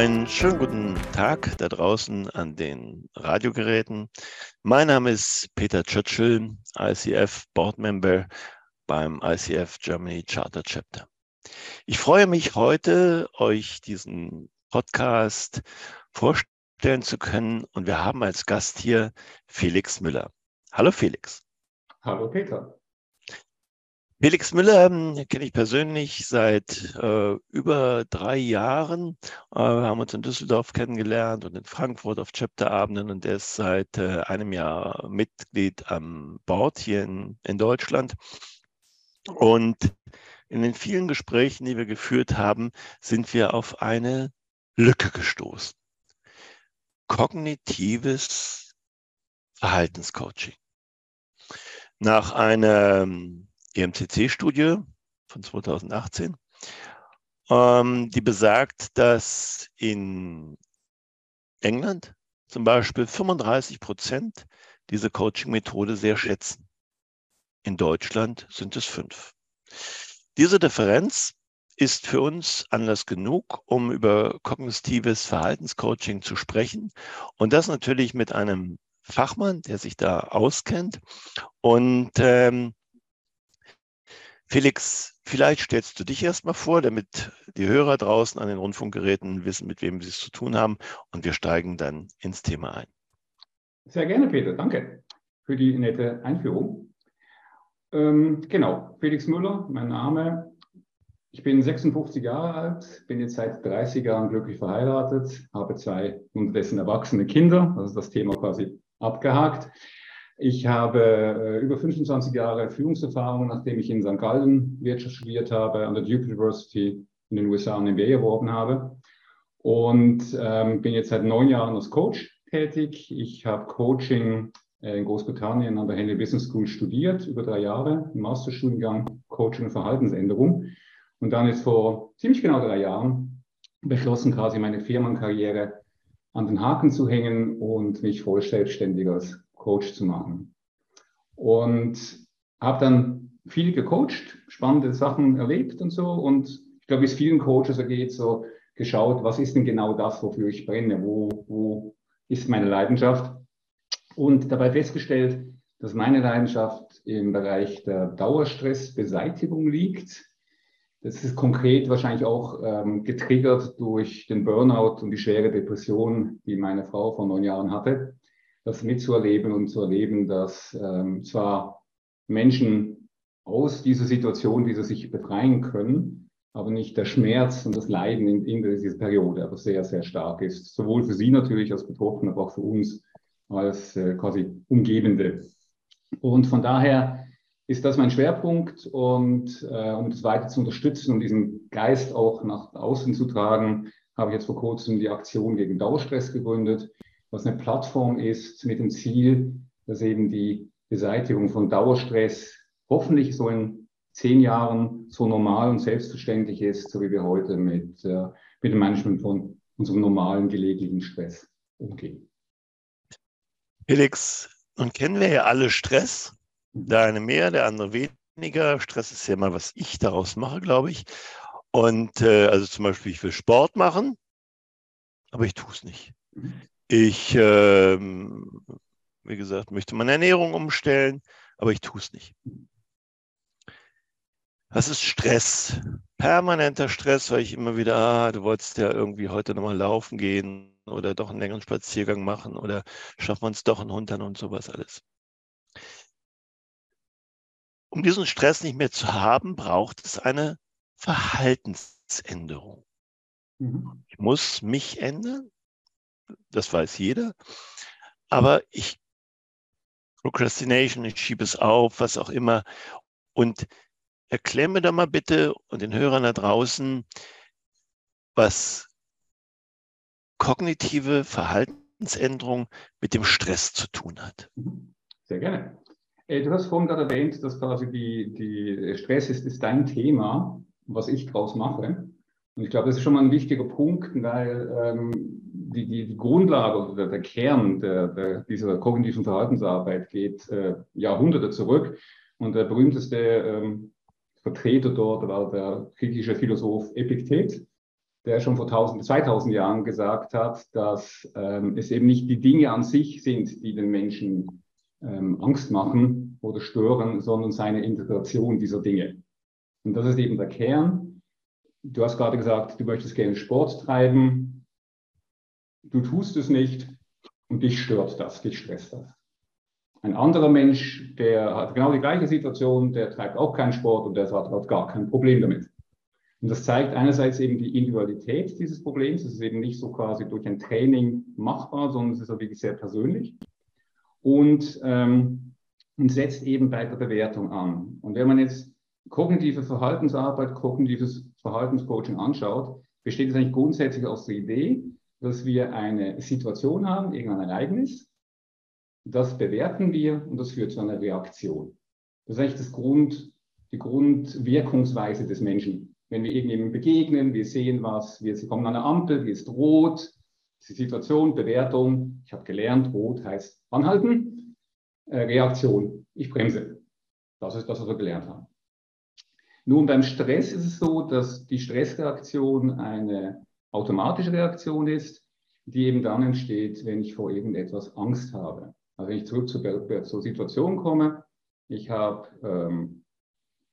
Einen schönen guten Tag da draußen an den Radiogeräten. Mein Name ist Peter Churchill, ICF Board Member beim ICF Germany Charter Chapter. Ich freue mich heute, euch diesen Podcast vorstellen zu können und wir haben als Gast hier Felix Müller. Hallo Felix. Hallo Peter. Felix Müller ähm, kenne ich persönlich seit äh, über drei Jahren. Äh, wir haben uns in Düsseldorf kennengelernt und in Frankfurt auf Chapterabenden und er ist seit äh, einem Jahr Mitglied am Board hier in, in Deutschland. Und in den vielen Gesprächen, die wir geführt haben, sind wir auf eine Lücke gestoßen. Kognitives Verhaltenscoaching. Nach einer EMCC-Studie von 2018, ähm, die besagt, dass in England zum Beispiel 35 Prozent diese Coaching-Methode sehr schätzen. In Deutschland sind es fünf. Diese Differenz ist für uns Anlass genug, um über kognitives Verhaltenscoaching zu sprechen und das natürlich mit einem Fachmann, der sich da auskennt. Und ähm, Felix, vielleicht stellst du dich erstmal vor, damit die Hörer draußen an den Rundfunkgeräten wissen, mit wem sie es zu tun haben. Und wir steigen dann ins Thema ein. Sehr gerne, Peter. Danke für die nette Einführung. Ähm, genau, Felix Müller, mein Name. Ich bin 56 Jahre alt, bin jetzt seit 30 Jahren glücklich verheiratet, habe zwei unterdessen erwachsene Kinder, also das Thema quasi abgehakt. Ich habe äh, über 25 Jahre Führungserfahrung, nachdem ich in St. Gallen Wirtschaft studiert habe, an der Duke University in den USA ein MBA erworben habe. Und ähm, bin jetzt seit neun Jahren als Coach tätig. Ich habe Coaching äh, in Großbritannien an der Henley Business School studiert, über drei Jahre, im Masterstudiengang Coaching und Verhaltensänderung. Und dann ist vor ziemlich genau drei Jahren beschlossen, quasi meine Firmenkarriere an den Haken zu hängen und mich voll selbstständig als Coach zu machen. Und habe dann viel gecoacht, spannende Sachen erlebt und so. Und ich glaube, wie es vielen Coaches ergeht, so geschaut, was ist denn genau das, wofür ich brenne? Wo, wo ist meine Leidenschaft? Und dabei festgestellt, dass meine Leidenschaft im Bereich der Dauerstressbeseitigung liegt. Das ist konkret wahrscheinlich auch ähm, getriggert durch den Burnout und die schwere Depression, die meine Frau vor neun Jahren hatte das mitzuerleben und zu erleben, dass ähm, zwar Menschen aus dieser Situation wieder sich befreien können, aber nicht der Schmerz und das Leiden in, in dieser Periode aber sehr, sehr stark ist. Sowohl für Sie natürlich als Betroffene, aber auch für uns als äh, quasi Umgebende. Und von daher ist das mein Schwerpunkt und äh, um das weiter zu unterstützen und diesen Geist auch nach außen zu tragen, habe ich jetzt vor kurzem die Aktion gegen Dauerstress gegründet was eine Plattform ist mit dem Ziel, dass eben die Beseitigung von Dauerstress hoffentlich so in zehn Jahren so normal und selbstverständlich ist, so wie wir heute mit, äh, mit dem Management von unserem normalen gelegentlichen Stress umgehen. Felix, nun kennen wir ja alle Stress. Mhm. Der eine mehr, der andere weniger. Stress ist ja mal, was ich daraus mache, glaube ich. Und äh, also zum Beispiel, ich will Sport machen, aber ich tue es nicht. Ich, ähm, wie gesagt, möchte meine Ernährung umstellen, aber ich tue es nicht. Das ist Stress, permanenter Stress, weil ich immer wieder, ah, du wolltest ja irgendwie heute nochmal laufen gehen oder doch einen längeren Spaziergang machen oder schaffen wir uns doch einen Hund an und sowas alles. Um diesen Stress nicht mehr zu haben, braucht es eine Verhaltensänderung. Mhm. Ich muss mich ändern, das weiß jeder. Aber ich, Procrastination, ich schiebe es auf, was auch immer. Und erklär mir doch mal bitte und den Hörern da draußen, was kognitive Verhaltensänderung mit dem Stress zu tun hat. Sehr gerne. Äh, du hast vorhin gerade erwähnt, dass quasi die, die Stress ist, ist dein Thema, was ich daraus mache. Und ich glaube, das ist schon mal ein wichtiger Punkt, weil ähm, die, die, die Grundlage oder der Kern der, der, dieser kognitiven Verhaltensarbeit geht äh, Jahrhunderte zurück. Und der berühmteste ähm, Vertreter dort war der griechische Philosoph Epiktet. der schon vor 1000, 2000 Jahren gesagt hat, dass ähm, es eben nicht die Dinge an sich sind, die den Menschen ähm, Angst machen oder stören, sondern seine Integration dieser Dinge. Und das ist eben der Kern. Du hast gerade gesagt, du möchtest gerne Sport treiben. Du tust es nicht und dich stört das, dich stresst das. Ein anderer Mensch, der hat genau die gleiche Situation, der treibt auch keinen Sport und der hat gar kein Problem damit. Und das zeigt einerseits eben die Individualität dieses Problems. Es ist eben nicht so quasi durch ein Training machbar, sondern es ist auch wirklich sehr persönlich. Und, ähm, und setzt eben bei der Bewertung an. Und wenn man jetzt kognitive Verhaltensarbeit, kognitives Verhaltenscoaching anschaut, besteht es eigentlich grundsätzlich aus der Idee, dass wir eine Situation haben, irgendein Ereignis, das bewerten wir und das führt zu einer Reaktion. Das ist eigentlich das Grund, die Grundwirkungsweise des Menschen. Wenn wir irgendjemandem begegnen, wir sehen was, wir kommen an eine Ampel, die ist rot, die Situation, Bewertung, ich habe gelernt, rot heißt anhalten, äh, Reaktion, ich bremse. Das ist das, was wir gelernt haben. Nun, beim Stress ist es so, dass die Stressreaktion eine automatische Reaktion ist, die eben dann entsteht, wenn ich vor irgendetwas Angst habe. Also wenn ich zurück zur, zur Situation komme, ich habe, ähm,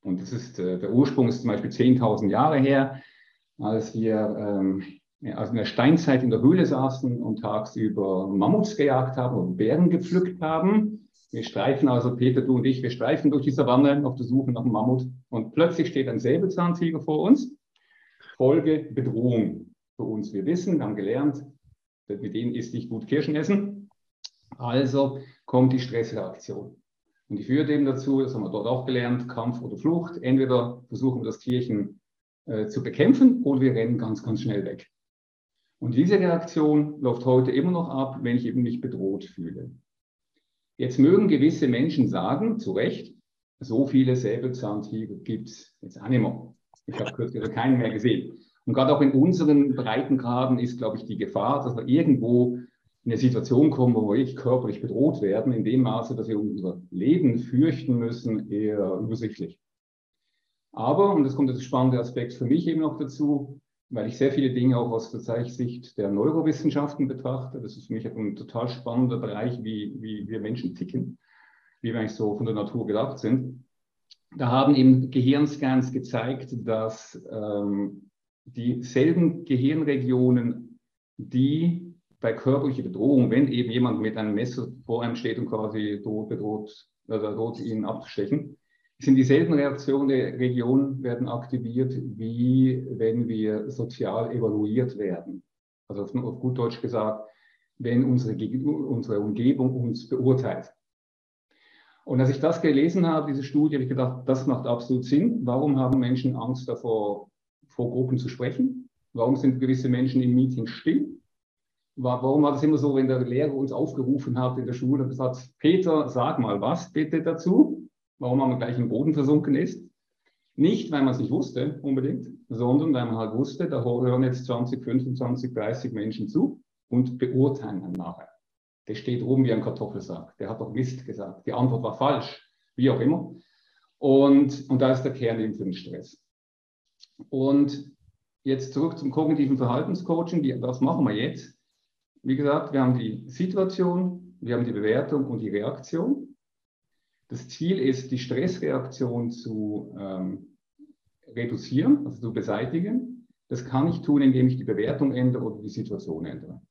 und das ist, äh, der Ursprung ist zum Beispiel 10.000 Jahre her, als wir ähm, also in der Steinzeit in der Höhle saßen und tagsüber Mammuts gejagt haben und Bären gepflückt haben. Wir streifen also, Peter, du und ich, wir streifen durch die Savanne auf der Suche nach einem Mammut und plötzlich steht ein Säbelzahntiger vor uns. Folge Bedrohung für uns. Wir wissen, wir haben gelernt, mit denen ist nicht gut Kirschen essen. Also kommt die Stressreaktion. Und die führt eben dazu, das haben wir dort auch gelernt, Kampf oder Flucht. Entweder versuchen wir das Tierchen äh, zu bekämpfen oder wir rennen ganz, ganz schnell weg. Und diese Reaktion läuft heute immer noch ab, wenn ich eben mich bedroht fühle. Jetzt mögen gewisse Menschen sagen, zu Recht, so viele Säbelzahntiger gibt es jetzt auch nicht mehr. Ich habe kürzlich keinen mehr gesehen. Und gerade auch in unseren Breitengraden ist, glaube ich, die Gefahr, dass wir irgendwo in eine Situation kommen, wo wir körperlich bedroht werden, in dem Maße, dass wir unser Leben fürchten müssen, eher übersichtlich. Aber, und das kommt das spannende Aspekt für mich eben noch dazu, weil ich sehr viele Dinge auch aus der Sicht der Neurowissenschaften betrachte. Das ist für mich ein total spannender Bereich, wie, wie wir Menschen ticken, wie wir eigentlich so von der Natur gedacht sind. Da haben eben Gehirnscans gezeigt, dass ähm, dieselben Gehirnregionen, die bei körperlicher Bedrohung, wenn eben jemand mit einem Messer vor einem steht und quasi droht, bedroht, also droht, ihn abzustechen, sind dieselben Reaktionen der Region werden aktiviert, wie wenn wir sozial evaluiert werden. Also auf, auf gut Deutsch gesagt, wenn unsere, unsere Umgebung uns beurteilt. Und als ich das gelesen habe, diese Studie, habe ich gedacht, das macht absolut Sinn. Warum haben Menschen Angst davor, vor Gruppen zu sprechen? Warum sind gewisse Menschen im Meeting still? warum war das immer so, wenn der Lehrer uns aufgerufen hat in der Schule und gesagt, Peter, sag mal was bitte dazu, warum man gleich im Boden versunken ist. Nicht, weil man es nicht wusste unbedingt, sondern weil man halt wusste, da hören jetzt 20, 25, 30 Menschen zu und beurteilen dann nachher. Der steht oben wie ein Kartoffelsack. Der hat doch Mist gesagt. Die Antwort war falsch, wie auch immer. Und, und da ist der Kern eben für den Stress. Und jetzt zurück zum kognitiven Verhaltenscoaching. Die, das machen wir jetzt. Wie gesagt, wir haben die Situation, wir haben die Bewertung und die Reaktion. Das Ziel ist, die Stressreaktion zu ähm, reduzieren, also zu beseitigen. Das kann ich tun, indem ich die Bewertung ändere oder die Situation ändere.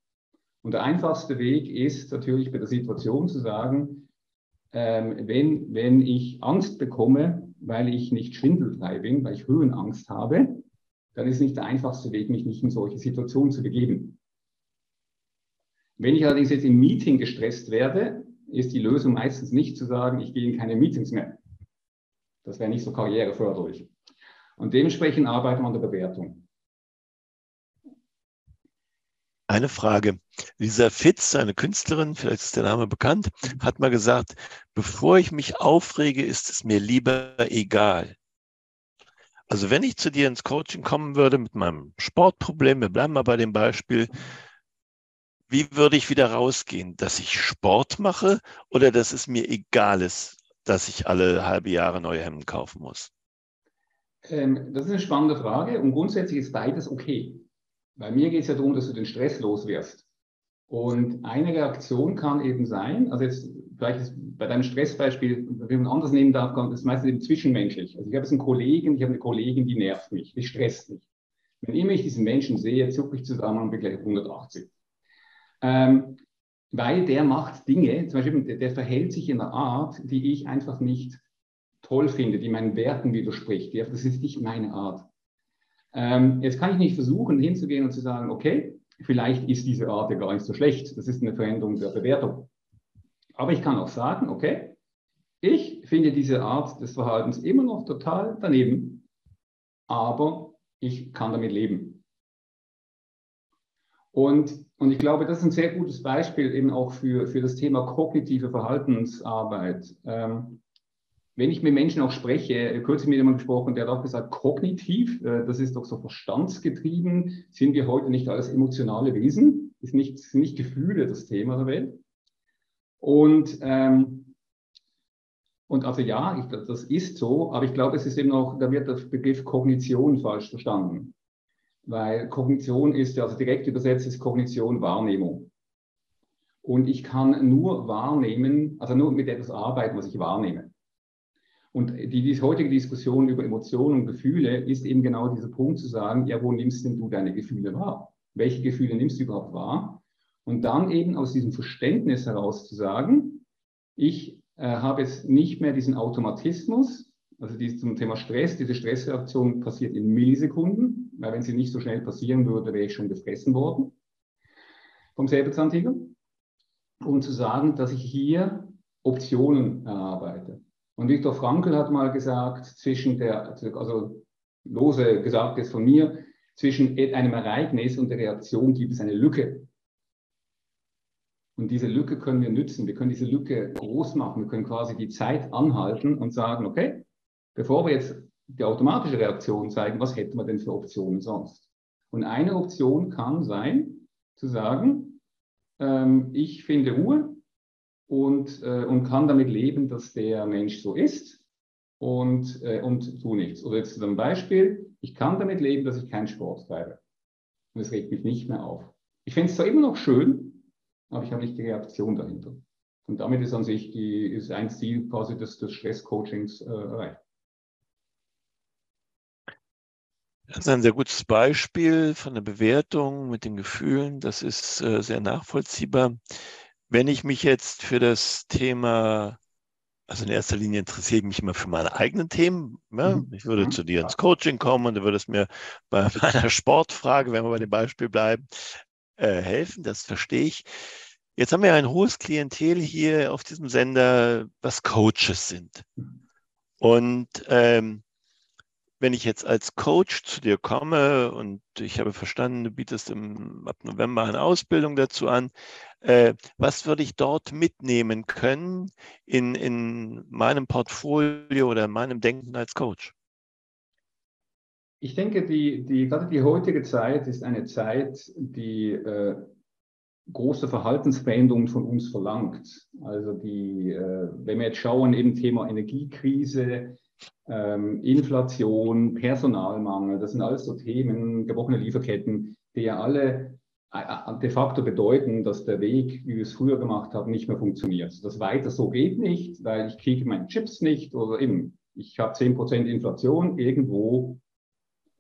Und der einfachste Weg ist natürlich bei der Situation zu sagen, ähm, wenn, wenn ich Angst bekomme, weil ich nicht schwindelfrei bin, weil ich Höhenangst habe, dann ist nicht der einfachste Weg, mich nicht in solche Situationen zu begeben. Wenn ich allerdings jetzt im Meeting gestresst werde, ist die Lösung meistens nicht zu sagen, ich gehe in keine Meetings mehr. Das wäre nicht so karriereförderlich. Und dementsprechend arbeiten wir an der Bewertung. Eine Frage. Lisa Fitz, eine Künstlerin, vielleicht ist der Name bekannt, hat mal gesagt, bevor ich mich aufrege, ist es mir lieber egal. Also wenn ich zu dir ins Coaching kommen würde mit meinem Sportproblem, wir bleiben mal bei dem Beispiel, wie würde ich wieder rausgehen? Dass ich Sport mache oder dass es mir egal ist, dass ich alle halbe Jahre neue Hemden kaufen muss? Ähm, das ist eine spannende Frage und grundsätzlich ist beides okay. Bei mir geht es ja darum, dass du den Stress loswirst. Und eine Reaktion kann eben sein, also jetzt vielleicht bei deinem Stressbeispiel, wenn man anders nehmen darf, ist meistens eben zwischenmenschlich. Also ich habe jetzt einen Kollegen, ich habe eine Kollegin, die nervt mich, die stresst mich. Wenn immer ich diesen Menschen sehe, zucke ich zusammen und bin gleich 180. Ähm, weil der macht Dinge, zum Beispiel, der, der verhält sich in einer Art, die ich einfach nicht toll finde, die meinen Werten widerspricht. Das ist nicht meine Art. Ähm, jetzt kann ich nicht versuchen, hinzugehen und zu sagen, okay, vielleicht ist diese Art gar nicht so schlecht. Das ist eine Veränderung der Bewertung. Aber ich kann auch sagen, okay, ich finde diese Art des Verhaltens immer noch total daneben, aber ich kann damit leben. Und, und ich glaube, das ist ein sehr gutes Beispiel eben auch für, für das Thema kognitive Verhaltensarbeit. Ähm, wenn ich mit Menschen auch spreche, kürzlich mit jemandem gesprochen, der hat auch gesagt, kognitiv, äh, das ist doch so verstandsgetrieben, sind wir heute nicht als emotionale Wesen, ist nicht, sind nicht Gefühle das Thema der Welt. Und, ähm, und also ja, ich, das ist so, aber ich glaube, es ist eben auch, da wird der Begriff Kognition falsch verstanden. Weil Kognition ist, also direkt übersetzt ist Kognition Wahrnehmung. Und ich kann nur wahrnehmen, also nur mit etwas arbeiten, was ich wahrnehme. Und die, die heutige Diskussion über Emotionen und Gefühle ist eben genau dieser Punkt zu sagen, ja, wo nimmst denn du deine Gefühle wahr? Welche Gefühle nimmst du überhaupt wahr? Und dann eben aus diesem Verständnis heraus zu sagen, ich äh, habe jetzt nicht mehr diesen Automatismus, also die, zum Thema Stress, diese Stressreaktion passiert in Millisekunden, weil wenn sie nicht so schnell passieren würde, wäre ich schon gefressen worden vom Säbelzahntiger. Um zu sagen, dass ich hier Optionen erarbeite. Und Viktor Frankl hat mal gesagt, zwischen der, also lose gesagt jetzt von mir, zwischen einem Ereignis und der Reaktion gibt es eine Lücke. Und diese Lücke können wir nützen. Wir können diese Lücke groß machen. Wir können quasi die Zeit anhalten und sagen, okay, bevor wir jetzt die automatische Reaktion zeigen, was hätten wir denn für Optionen sonst? Und eine Option kann sein, zu sagen, ähm, ich finde Ruhe und, äh, und kann damit leben, dass der Mensch so ist und, äh, und tu nichts. Oder jetzt zum Beispiel, ich kann damit leben, dass ich keinen Sport treibe. Und es regt mich nicht mehr auf. Ich finde es zwar immer noch schön, aber ich habe nicht die Reaktion dahinter. Und damit ist an sich die, ist ein Ziel quasi des, des Stresscoachings äh, erreicht. Das ist ein sehr gutes Beispiel von der Bewertung mit den Gefühlen. Das ist äh, sehr nachvollziehbar. Wenn ich mich jetzt für das Thema, also in erster Linie interessiere ich mich immer für meine eigenen Themen. Ja? Mhm. Ich würde mhm. zu dir ins Coaching kommen und du würdest mir bei meiner Sportfrage, wenn wir bei dem Beispiel bleiben, äh, helfen, das verstehe ich. Jetzt haben wir ein hohes Klientel hier auf diesem Sender, was Coaches sind. Und ähm, wenn ich jetzt als Coach zu dir komme und ich habe verstanden, du bietest im, ab November eine Ausbildung dazu an, äh, was würde ich dort mitnehmen können in, in meinem Portfolio oder in meinem Denken als Coach? Ich denke, die, die, gerade die heutige Zeit ist eine Zeit, die äh, große Verhaltensveränderungen von uns verlangt. Also die, äh, wenn wir jetzt schauen, eben Thema Energiekrise, ähm, Inflation, Personalmangel, das sind alles so Themen, gebrochene Lieferketten, die ja alle äh, äh, de facto bedeuten, dass der Weg, wie wir es früher gemacht haben, nicht mehr funktioniert. Das weiter so geht nicht, weil ich kriege meine Chips nicht oder eben, ich habe 10% Inflation, irgendwo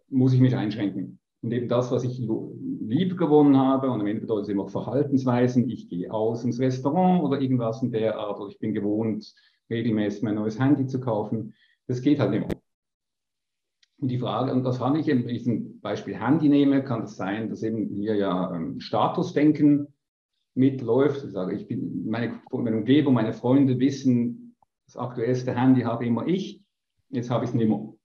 muss ich mich einschränken. Und eben das, was ich lieb gewonnen habe, und am Ende bedeutet es eben auch Verhaltensweisen, ich gehe aus ins Restaurant oder irgendwas in der Art, oder ich bin gewohnt, regelmäßig mein neues Handy zu kaufen, das geht halt nicht. Und die Frage, und das habe ich eben, wenn ich ein Beispiel Handy nehme, kann das sein, dass eben hier ja ähm, Statusdenken mitläuft. Ich sage, ich bin, meine, meine Umgebung, meine Freunde wissen, das aktuellste Handy habe immer ich, jetzt habe ich es nicht mehr. Und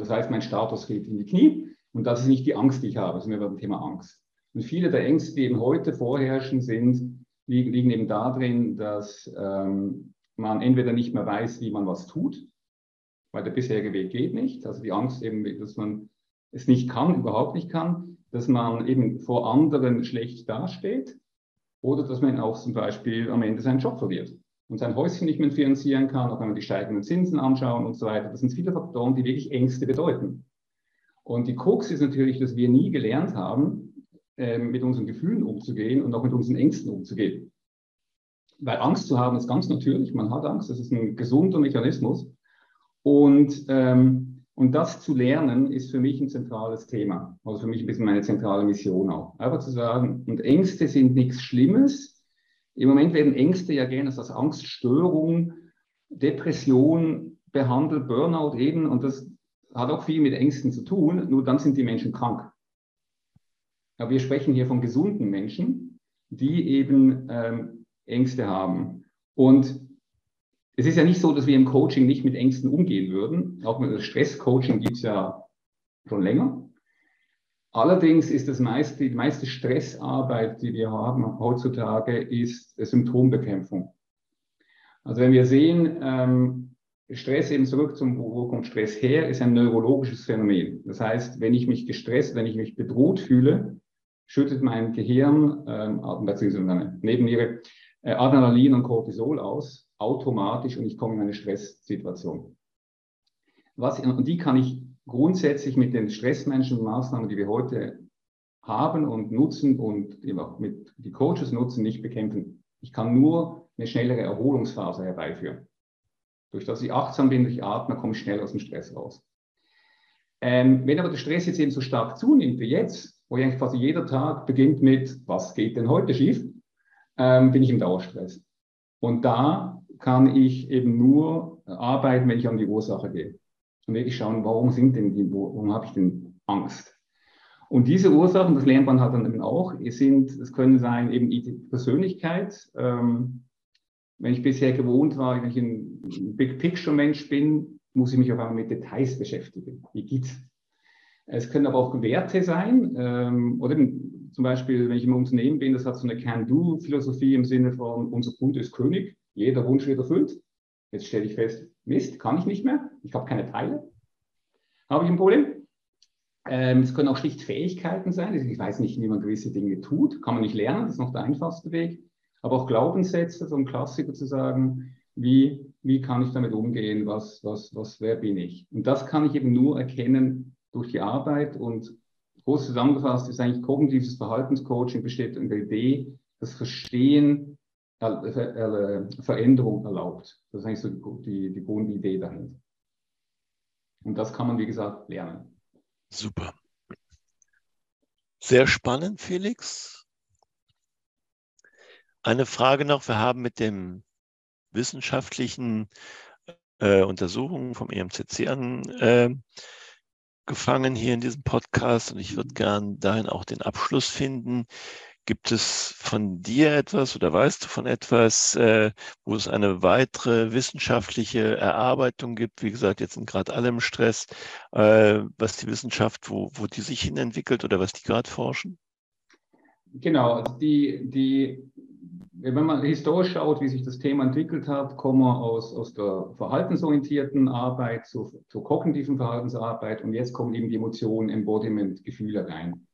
das heißt, mein Status geht in die Knie. Und das ist nicht die Angst, die ich habe, sondern beim Thema Angst. Und viele der Ängste, die eben heute vorherrschen, sind, liegen, liegen eben darin, dass ähm, man entweder nicht mehr weiß, wie man was tut, weil der bisherige Weg geht nicht. Also die Angst eben, dass man es nicht kann, überhaupt nicht kann, dass man eben vor anderen schlecht dasteht oder dass man auch zum Beispiel am Ende seinen Job verliert und sein Häuschen nicht mehr finanzieren kann, auch wenn wir die steigenden Zinsen anschauen und so weiter. Das sind viele Faktoren, die wirklich Ängste bedeuten. Und die Krux ist natürlich, dass wir nie gelernt haben, äh, mit unseren Gefühlen umzugehen und auch mit unseren Ängsten umzugehen. Weil Angst zu haben ist ganz natürlich, man hat Angst, das ist ein gesunder Mechanismus. Und, ähm, und das zu lernen ist für mich ein zentrales Thema. Also für mich ein bisschen meine zentrale Mission auch. Einfach zu sagen, und Ängste sind nichts Schlimmes. Im Moment werden Ängste ja gerne als Angststörung, Depression behandelt, Burnout eben. Und das hat auch viel mit Ängsten zu tun, nur dann sind die Menschen krank. Aber wir sprechen hier von gesunden Menschen, die eben ähm, Ängste haben. Und es ist ja nicht so, dass wir im Coaching nicht mit Ängsten umgehen würden. Auch mit Stresscoaching gibt es ja schon länger. Allerdings ist das meiste, die meiste Stressarbeit, die wir haben heutzutage, ist Symptombekämpfung. Also wenn wir sehen, ähm, Stress eben zurück zum, wo kommt Stress her, ist ein neurologisches Phänomen. Das heißt, wenn ich mich gestresst, wenn ich mich bedroht fühle, schüttet mein Gehirn, ähm, beziehungsweise meine Nebenniere, äh, Adrenalin und Cortisol aus, automatisch und ich komme in eine Stresssituation. Was, und die kann ich grundsätzlich mit den Stressmanagement-Maßnahmen, die wir heute haben und nutzen und mit die Coaches nutzen, nicht bekämpfen. Ich kann nur eine schnellere Erholungsphase herbeiführen. Durch das ich achtsam bin, durch Atmen, komme ich schnell aus dem Stress raus. Ähm, wenn aber der Stress jetzt eben so stark zunimmt wie jetzt, wo eigentlich quasi jeder Tag beginnt mit, was geht denn heute schief, ähm, bin ich im Dauerstress. Und da kann ich eben nur arbeiten, wenn ich an die Ursache gehe. Und wirklich schauen, warum sind denn die, warum habe ich denn Angst? Und diese Ursachen, das lernt man halt dann eben auch, sind, es können sein eben Persönlichkeit. Ähm, wenn ich bisher gewohnt war, wenn ich ein Big Picture Mensch bin, muss ich mich auf einmal mit Details beschäftigen. Wie geht's? Es können aber auch Werte sein, ähm, oder zum Beispiel, wenn ich im Unternehmen bin, das hat so eine Can-Do-Philosophie im Sinne von, unser Kunde ist König, jeder Wunsch wird erfüllt. Jetzt stelle ich fest, Mist, kann ich nicht mehr, ich habe keine Teile. Habe ich ein Problem? Ähm, es können auch schlicht Fähigkeiten sein. Ich weiß nicht, wie man gewisse Dinge tut. Kann man nicht lernen, das ist noch der einfachste Weg. Aber auch Glaubenssätze, so ein Klassiker zu sagen, wie, wie kann ich damit umgehen, was, was, was, wer bin ich? Und das kann ich eben nur erkennen durch die Arbeit und groß zusammengefasst ist eigentlich kognitives Verhaltenscoaching besteht in der Idee, das Verstehen Veränderung erlaubt. Das ist eigentlich so die, die Grundidee dahinter. Und das kann man, wie gesagt, lernen. Super. Sehr spannend, Felix. Eine Frage noch. Wir haben mit dem wissenschaftlichen äh, Untersuchungen vom EMCC angefangen äh, hier in diesem Podcast und ich würde gern dahin auch den Abschluss finden. Gibt es von dir etwas oder weißt du von etwas, äh, wo es eine weitere wissenschaftliche Erarbeitung gibt? Wie gesagt, jetzt sind gerade alle im Stress, äh, was die Wissenschaft, wo, wo die sich hin entwickelt oder was die gerade forschen? Genau, also die, die, wenn man historisch schaut, wie sich das Thema entwickelt hat, kommen wir aus, aus der verhaltensorientierten Arbeit zur, zur kognitiven Verhaltensarbeit und jetzt kommen eben die Emotionen, Embodiment, Gefühle rein.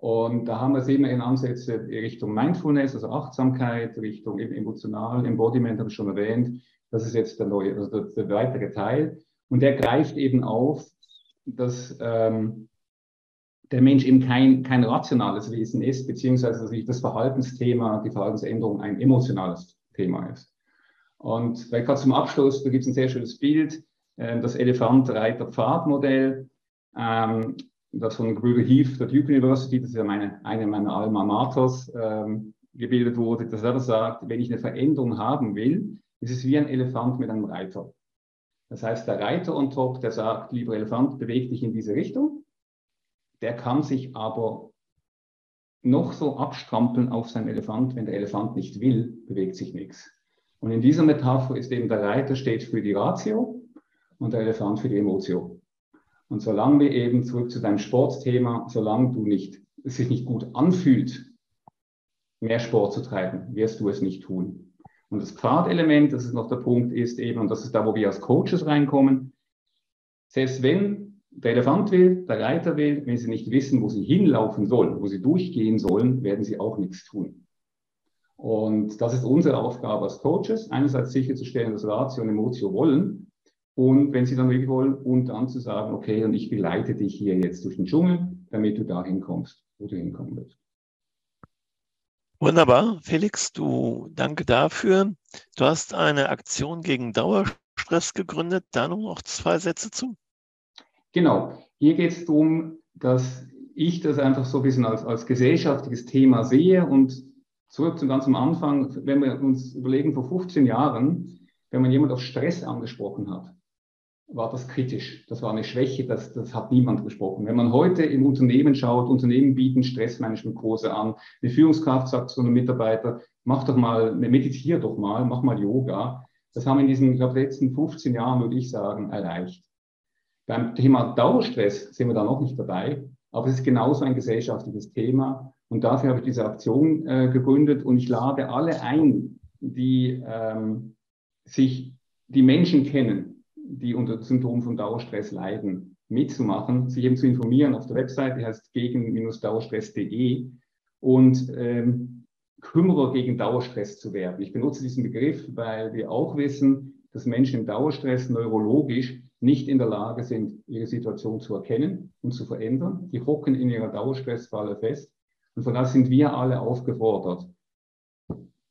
Und da haben wir sehen wir in Ansätze Richtung Mindfulness, also Achtsamkeit, Richtung emotional, Embodiment habe ich schon erwähnt. Das ist jetzt der neue, also der, der weitere Teil. Und der greift eben auf, dass ähm, der Mensch eben kein, kein rationales Wesen ist, beziehungsweise dass das Verhaltensthema, die Verhaltensänderung ein emotionales Thema ist. Und vielleicht gerade zum Abschluss, da gibt es ein sehr schönes Bild, äh, das Elefant-Reiter-Pfad-Modell. Ähm, das von Gebrüder Heath der Duke University, das ist ja meine, eine meiner Alma Maters, ähm, gebildet wurde, dass er sagt, wenn ich eine Veränderung haben will, ist es wie ein Elefant mit einem Reiter. Das heißt, der Reiter on top, der sagt, lieber Elefant, beweg dich in diese Richtung. Der kann sich aber noch so abstrampeln auf seinem Elefant, wenn der Elefant nicht will, bewegt sich nichts. Und in dieser Metapher ist eben der Reiter steht für die Ratio und der Elefant für die Emotion. Und solange wir eben zurück zu deinem Sportthema, solange du nicht, es sich nicht gut anfühlt, mehr Sport zu treiben, wirst du es nicht tun. Und das Pfadelement, das ist noch der Punkt, ist eben, und das ist da, wo wir als Coaches reinkommen, selbst wenn der Elefant will, der Reiter will, wenn sie nicht wissen, wo sie hinlaufen sollen, wo sie durchgehen sollen, werden sie auch nichts tun. Und das ist unsere Aufgabe als Coaches, einerseits sicherzustellen, dass Ratio und Emotio wollen, und wenn sie dann wirklich wollen, und dann zu sagen, okay, und ich begleite dich hier jetzt durch den Dschungel, damit du dahin kommst, wo du hinkommen willst. Wunderbar, Felix, du danke dafür. Du hast eine Aktion gegen Dauerstress gegründet. Da noch zwei Sätze zu. Genau, hier geht es darum, dass ich das einfach so ein bisschen als, als gesellschaftliches Thema sehe und zurück zum ganz am Anfang, wenn wir uns überlegen, vor 15 Jahren, wenn man jemand auf Stress angesprochen hat, war das kritisch. Das war eine Schwäche, das, das hat niemand besprochen. Wenn man heute im Unternehmen schaut, Unternehmen bieten Stressmanagement-Kurse an, eine Führungskraft sagt zu einem Mitarbeiter, mach doch mal, meditiere doch mal, mach mal Yoga. Das haben in diesen, ich glaube, letzten 15 Jahren, würde ich sagen, erreicht. Beim Thema Dauerstress sind wir da noch nicht dabei, aber es ist genauso ein gesellschaftliches Thema. Und dafür habe ich diese Aktion äh, gegründet und ich lade alle ein, die ähm, sich, die Menschen kennen, die unter Symptomen von Dauerstress leiden, mitzumachen, sich eben zu informieren auf der Website, die heißt gegen-dauerstress.de und ähm, Kümmerer gegen Dauerstress zu werden. Ich benutze diesen Begriff, weil wir auch wissen, dass Menschen im Dauerstress neurologisch nicht in der Lage sind, ihre Situation zu erkennen und zu verändern. Die hocken in ihrer Dauerstressfalle fest. Und von daher sind wir alle aufgefordert,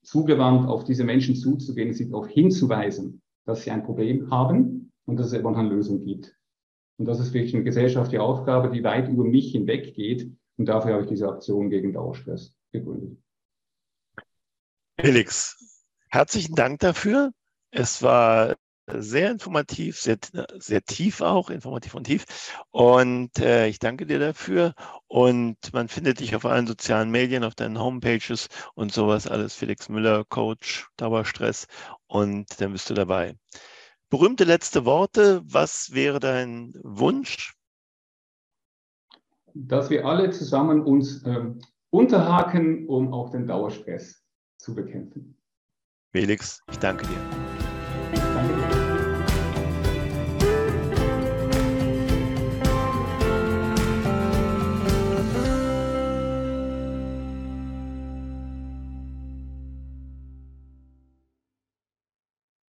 zugewandt auf diese Menschen zuzugehen, sie darauf hinzuweisen, dass sie ein Problem haben und dass es eben eine Lösung gibt. Und das ist wirklich eine gesellschaftliche Aufgabe, die weit über mich hinweg geht. Und dafür habe ich diese Aktion gegen Dauerstress gegründet. Felix, herzlichen Dank dafür. Es war sehr informativ, sehr, sehr tief auch, informativ und tief. Und äh, ich danke dir dafür. Und man findet dich auf allen sozialen Medien, auf deinen Homepages und sowas alles. Felix Müller, Coach, Dauerstress. Und dann bist du dabei. Berühmte letzte Worte. Was wäre dein Wunsch? Dass wir alle zusammen uns ähm, unterhaken, um auch den Dauerstress zu bekämpfen. Felix, ich danke dir.